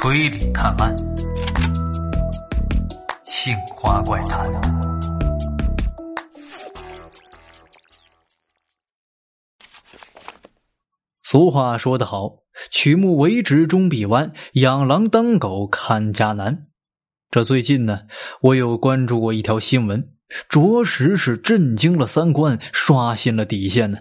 推理探案，杏花怪谈。俗话说得好，“曲木为直终必弯，养狼当狗看家难。”这最近呢，我有关注过一条新闻，着实是震惊了三观，刷新了底线呢。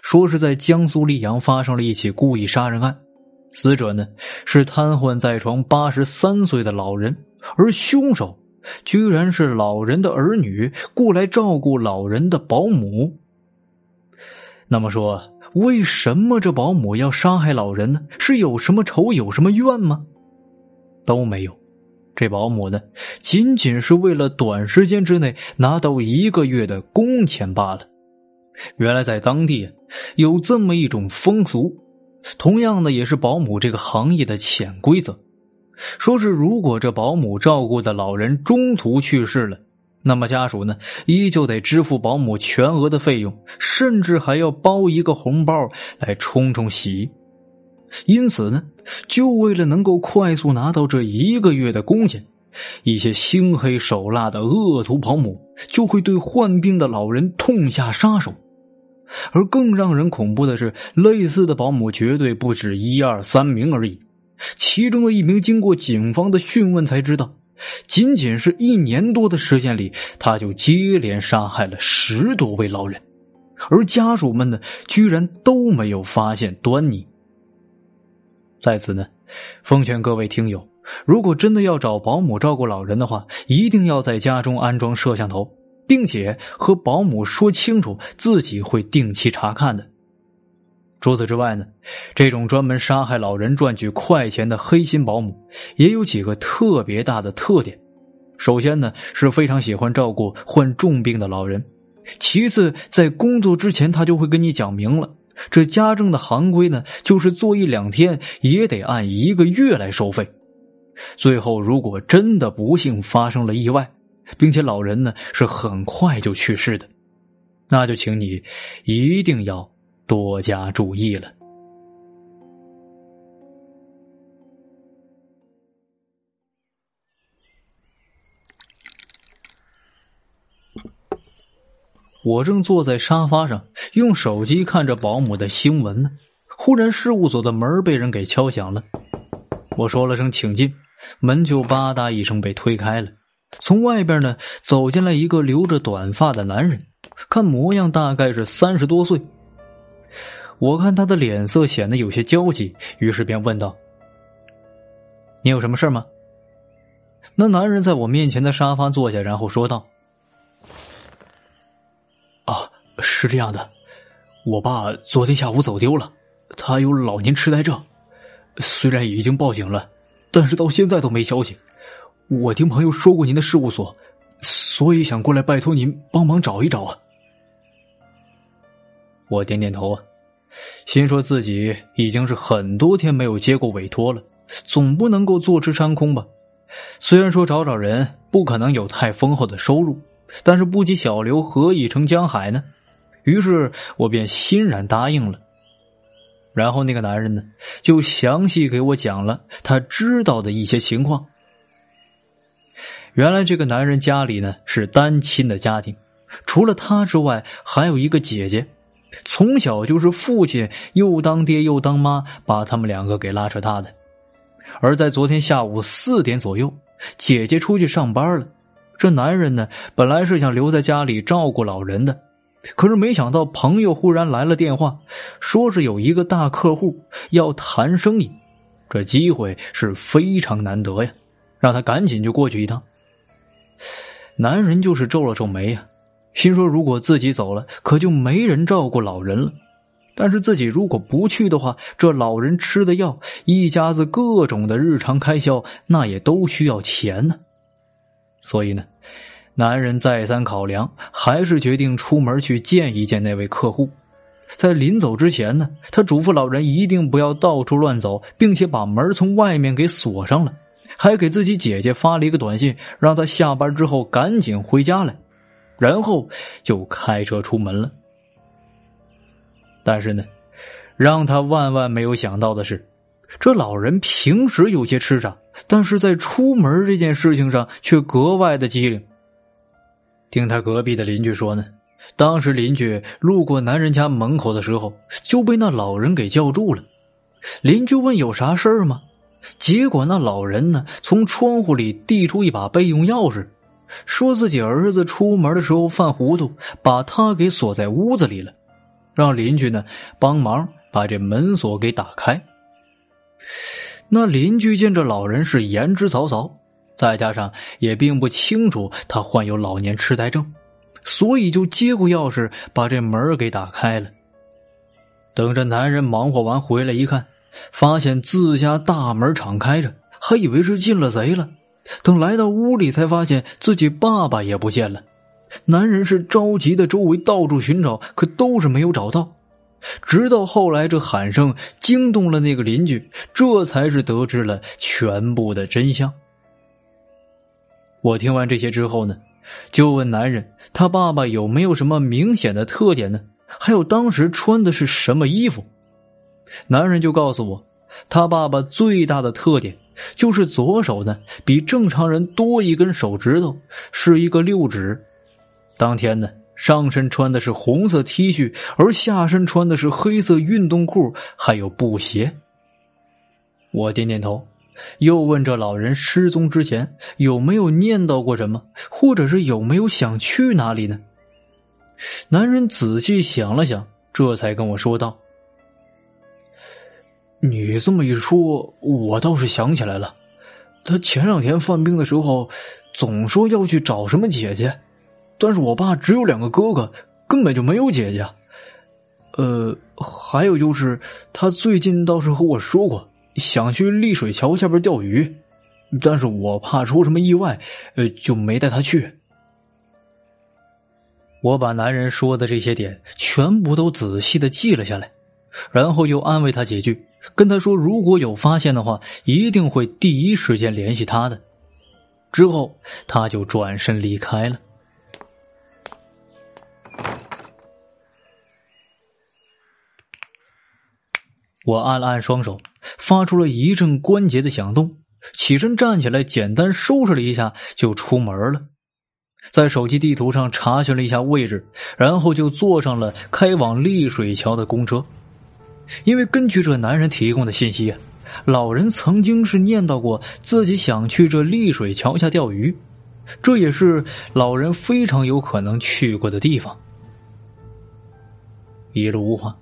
说是在江苏溧阳发生了一起故意杀人案。死者呢是瘫痪在床八十三岁的老人，而凶手居然是老人的儿女雇来照顾老人的保姆。那么说，为什么这保姆要杀害老人呢？是有什么仇有什么怨吗？都没有，这保姆呢，仅仅是为了短时间之内拿到一个月的工钱罢了。原来在当地有这么一种风俗。同样的，也是保姆这个行业的潜规则，说是如果这保姆照顾的老人中途去世了，那么家属呢依旧得支付保姆全额的费用，甚至还要包一个红包来冲冲喜。因此呢，就为了能够快速拿到这一个月的工钱，一些心黑手辣的恶毒保姆就会对患病的老人痛下杀手。而更让人恐怖的是，类似的保姆绝对不止一二三名而已。其中的一名，经过警方的讯问才知道，仅仅是一年多的时间里，他就接连杀害了十多位老人，而家属们呢，居然都没有发现端倪。在此呢，奉劝各位听友，如果真的要找保姆照顾老人的话，一定要在家中安装摄像头。并且和保姆说清楚，自己会定期查看的。除此之外呢，这种专门杀害老人赚取快钱的黑心保姆，也有几个特别大的特点。首先呢，是非常喜欢照顾患重病的老人；其次，在工作之前，他就会跟你讲明了，这家政的行规呢，就是做一两天也得按一个月来收费。最后，如果真的不幸发生了意外，并且老人呢是很快就去世的，那就请你一定要多加注意了。我正坐在沙发上用手机看着保姆的新闻呢，忽然事务所的门被人给敲响了。我说了声请进，门就吧嗒一声被推开了。从外边呢走进来一个留着短发的男人，看模样大概是三十多岁。我看他的脸色显得有些焦急，于是便问道：“你有什么事吗？”那男人在我面前的沙发坐下，然后说道：“啊，是这样的，我爸昨天下午走丢了，他有老年痴呆症，虽然已经报警了，但是到现在都没消息。”我听朋友说过您的事务所，所以想过来拜托您帮忙找一找啊。我点点头啊，心说自己已经是很多天没有接过委托了，总不能够坐吃山空吧。虽然说找找人不可能有太丰厚的收入，但是不积小流何以成江海呢？于是我便欣然答应了。然后那个男人呢，就详细给我讲了他知道的一些情况。原来这个男人家里呢是单亲的家庭，除了他之外还有一个姐姐，从小就是父亲又当爹又当妈把他们两个给拉扯大的。而在昨天下午四点左右，姐姐出去上班了，这男人呢本来是想留在家里照顾老人的，可是没想到朋友忽然来了电话，说是有一个大客户要谈生意，这机会是非常难得呀，让他赶紧就过去一趟。男人就是皱了皱眉呀，心说如果自己走了，可就没人照顾老人了。但是自己如果不去的话，这老人吃的药，一家子各种的日常开销，那也都需要钱呢。所以呢，男人再三考量，还是决定出门去见一见那位客户。在临走之前呢，他嘱咐老人一定不要到处乱走，并且把门从外面给锁上了。还给自己姐姐发了一个短信，让她下班之后赶紧回家来，然后就开车出门了。但是呢，让他万万没有想到的是，这老人平时有些痴傻，但是在出门这件事情上却格外的机灵。听他隔壁的邻居说呢，当时邻居路过男人家门口的时候，就被那老人给叫住了。邻居问有啥事儿吗？结果那老人呢，从窗户里递出一把备用钥匙，说自己儿子出门的时候犯糊涂，把他给锁在屋子里了，让邻居呢帮忙把这门锁给打开。那邻居见这老人是言之凿凿，再加上也并不清楚他患有老年痴呆症，所以就接过钥匙把这门给打开了。等着男人忙活完回来一看。发现自家大门敞开着，还以为是进了贼了。等来到屋里，才发现自己爸爸也不见了。男人是着急的，周围到处寻找，可都是没有找到。直到后来，这喊声惊动了那个邻居，这才是得知了全部的真相。我听完这些之后呢，就问男人：他爸爸有没有什么明显的特点呢？还有当时穿的是什么衣服？男人就告诉我，他爸爸最大的特点就是左手呢比正常人多一根手指头，是一个六指。当天呢，上身穿的是红色 T 恤，而下身穿的是黑色运动裤，还有布鞋。我点点头，又问这老人失踪之前有没有念叨过什么，或者是有没有想去哪里呢？男人仔细想了想，这才跟我说道。你这么一说，我倒是想起来了。他前两天犯病的时候，总说要去找什么姐姐，但是我爸只有两个哥哥，根本就没有姐姐。呃，还有就是，他最近倒是和我说过，想去丽水桥下边钓鱼，但是我怕出什么意外，呃，就没带他去。我把男人说的这些点全部都仔细的记了下来，然后又安慰他几句。跟他说，如果有发现的话，一定会第一时间联系他的。之后，他就转身离开了。我按了按双手，发出了一阵关节的响动，起身站起来，简单收拾了一下，就出门了。在手机地图上查询了一下位置，然后就坐上了开往丽水桥的公车。因为根据这男人提供的信息啊，老人曾经是念叨过自己想去这丽水桥下钓鱼，这也是老人非常有可能去过的地方。一路无话，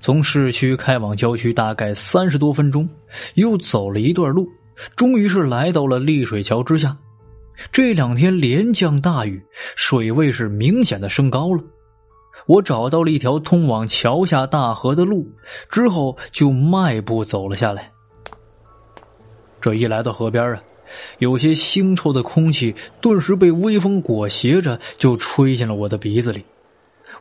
从市区开往郊区大概三十多分钟，又走了一段路，终于是来到了丽水桥之下。这两天连降大雨，水位是明显的升高了。我找到了一条通往桥下大河的路，之后就迈步走了下来。这一来到河边啊，有些腥臭的空气顿时被微风裹挟着就吹进了我的鼻子里。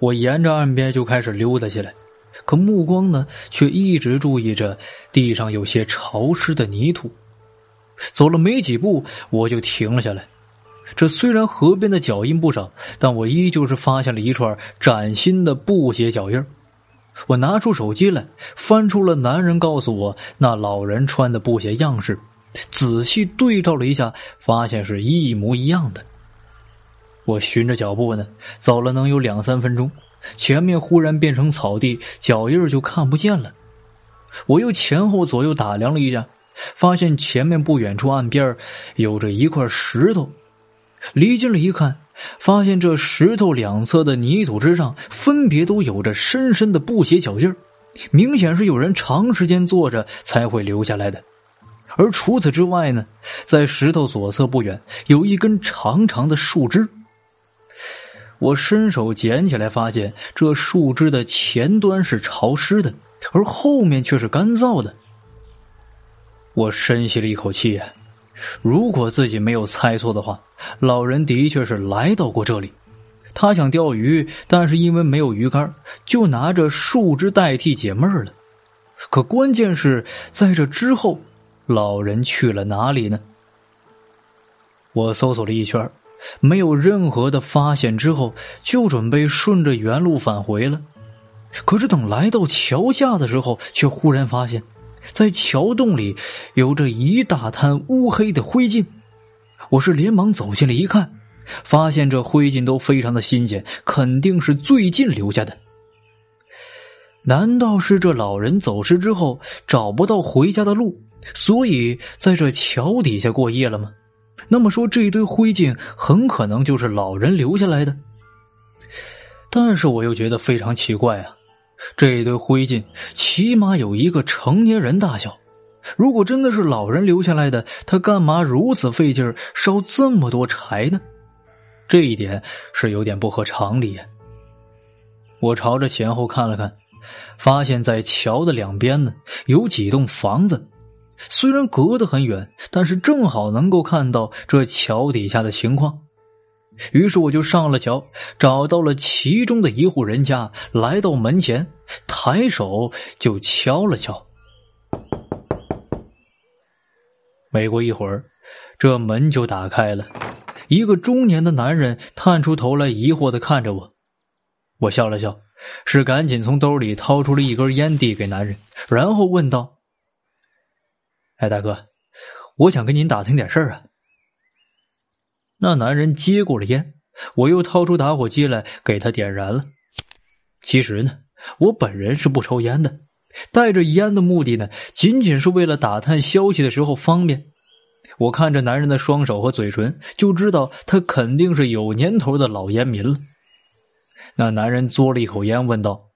我沿着岸边就开始溜达起来，可目光呢却一直注意着地上有些潮湿的泥土。走了没几步，我就停了下来。这虽然河边的脚印不少，但我依旧是发现了一串崭新的布鞋脚印我拿出手机来，翻出了男人告诉我那老人穿的布鞋样式，仔细对照了一下，发现是一模一样的。我循着脚步呢，走了能有两三分钟，前面忽然变成草地，脚印就看不见了。我又前后左右打量了一下，发现前面不远处岸边有着一块石头。离近了一看，发现这石头两侧的泥土之上，分别都有着深深的布鞋脚印明显是有人长时间坐着才会留下来的。而除此之外呢，在石头左侧不远有一根长长的树枝。我伸手捡起来，发现这树枝的前端是潮湿的，而后面却是干燥的。我深吸了一口气。如果自己没有猜错的话，老人的确是来到过这里。他想钓鱼，但是因为没有鱼竿，就拿着树枝代替解闷了。可关键是在这之后，老人去了哪里呢？我搜索了一圈，没有任何的发现，之后就准备顺着原路返回了。可是等来到桥下的时候，却忽然发现。在桥洞里有着一大滩乌黑的灰烬。我是连忙走进来一看，发现这灰烬都非常的新鲜，肯定是最近留下的。难道是这老人走失之后找不到回家的路，所以在这桥底下过夜了吗？那么说，这一堆灰烬很可能就是老人留下来的。但是我又觉得非常奇怪啊，这堆灰烬起码有一个成年人大小，如果真的是老人留下来的，他干嘛如此费劲烧这么多柴呢？这一点是有点不合常理。我朝着前后看了看。发现，在桥的两边呢，有几栋房子，虽然隔得很远，但是正好能够看到这桥底下的情况。于是我就上了桥，找到了其中的一户人家，来到门前，抬手就敲了敲。没过一会儿，这门就打开了，一个中年的男人探出头来，疑惑的看着我。我笑了笑。是赶紧从兜里掏出了一根烟递给男人，然后问道：“哎，大哥，我想跟您打听点事儿啊。”那男人接过了烟，我又掏出打火机来给他点燃了。其实呢，我本人是不抽烟的，带着烟的目的呢，仅仅是为了打探消息的时候方便。我看着男人的双手和嘴唇，就知道他肯定是有年头的老烟民了。那男人嘬了一口烟，问道：“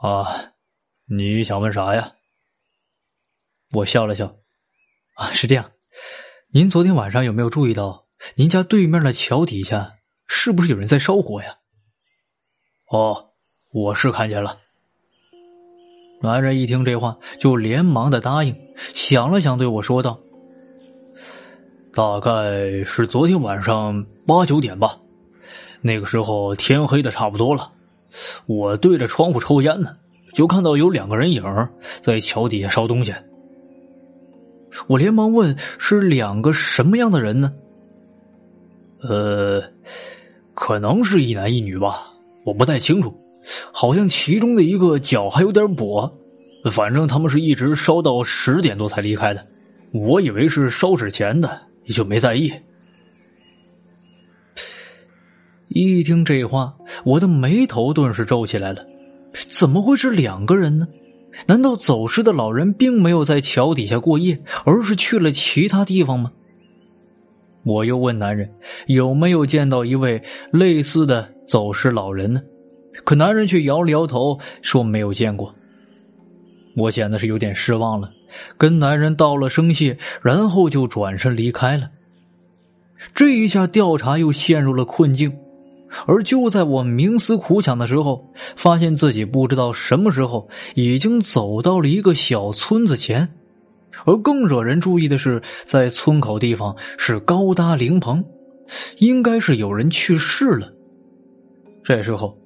啊，你想问啥呀？”我笑了笑：“啊，是这样，您昨天晚上有没有注意到，您家对面的桥底下是不是有人在烧火呀？”“哦，我是看见了。”男人一听这话，就连忙的答应，想了想，对我说道。大概是昨天晚上八九点吧，那个时候天黑的差不多了，我对着窗户抽烟呢，就看到有两个人影在桥底下烧东西。我连忙问：“是两个什么样的人呢？”呃，可能是一男一女吧，我不太清楚，好像其中的一个脚还有点跛，反正他们是一直烧到十点多才离开的，我以为是烧纸钱的。也就没在意。一听这话，我的眉头顿时皱起来了。怎么会是两个人呢？难道走失的老人并没有在桥底下过夜，而是去了其他地方吗？我又问男人有没有见到一位类似的走失老人呢？可男人却摇了摇头，说没有见过。我显得是有点失望了。跟男人道了声谢，然后就转身离开了。这一下调查又陷入了困境，而就在我冥思苦想的时候，发现自己不知道什么时候已经走到了一个小村子前，而更惹人注意的是，在村口地方是高搭灵棚，应该是有人去世了。这时候，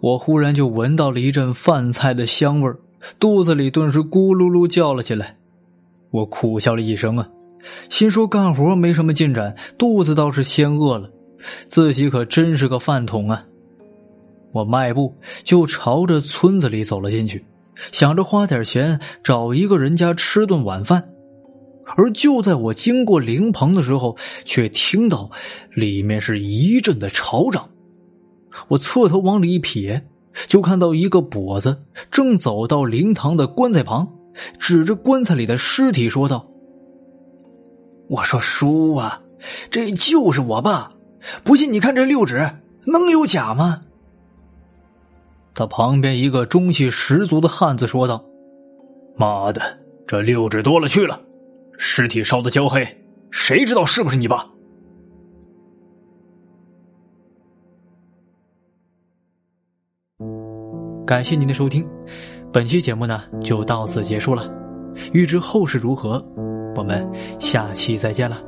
我忽然就闻到了一阵饭菜的香味儿。肚子里顿时咕噜噜叫了起来，我苦笑了一声啊，心说干活没什么进展，肚子倒是先饿了，自己可真是个饭桶啊！我迈步就朝着村子里走了进去，想着花点钱找一个人家吃顿晚饭，而就在我经过灵棚的时候，却听到里面是一阵的吵嚷，我侧头往里一瞥。就看到一个跛子正走到灵堂的棺材旁，指着棺材里的尸体说道：“我说叔啊，这就是我爸，不信你看这六指，能有假吗？”他旁边一个中气十足的汉子说道：“妈的，这六指多了去了，尸体烧的焦黑，谁知道是不是你爸？”感谢您的收听，本期节目呢就到此结束了。欲知后事如何，我们下期再见了。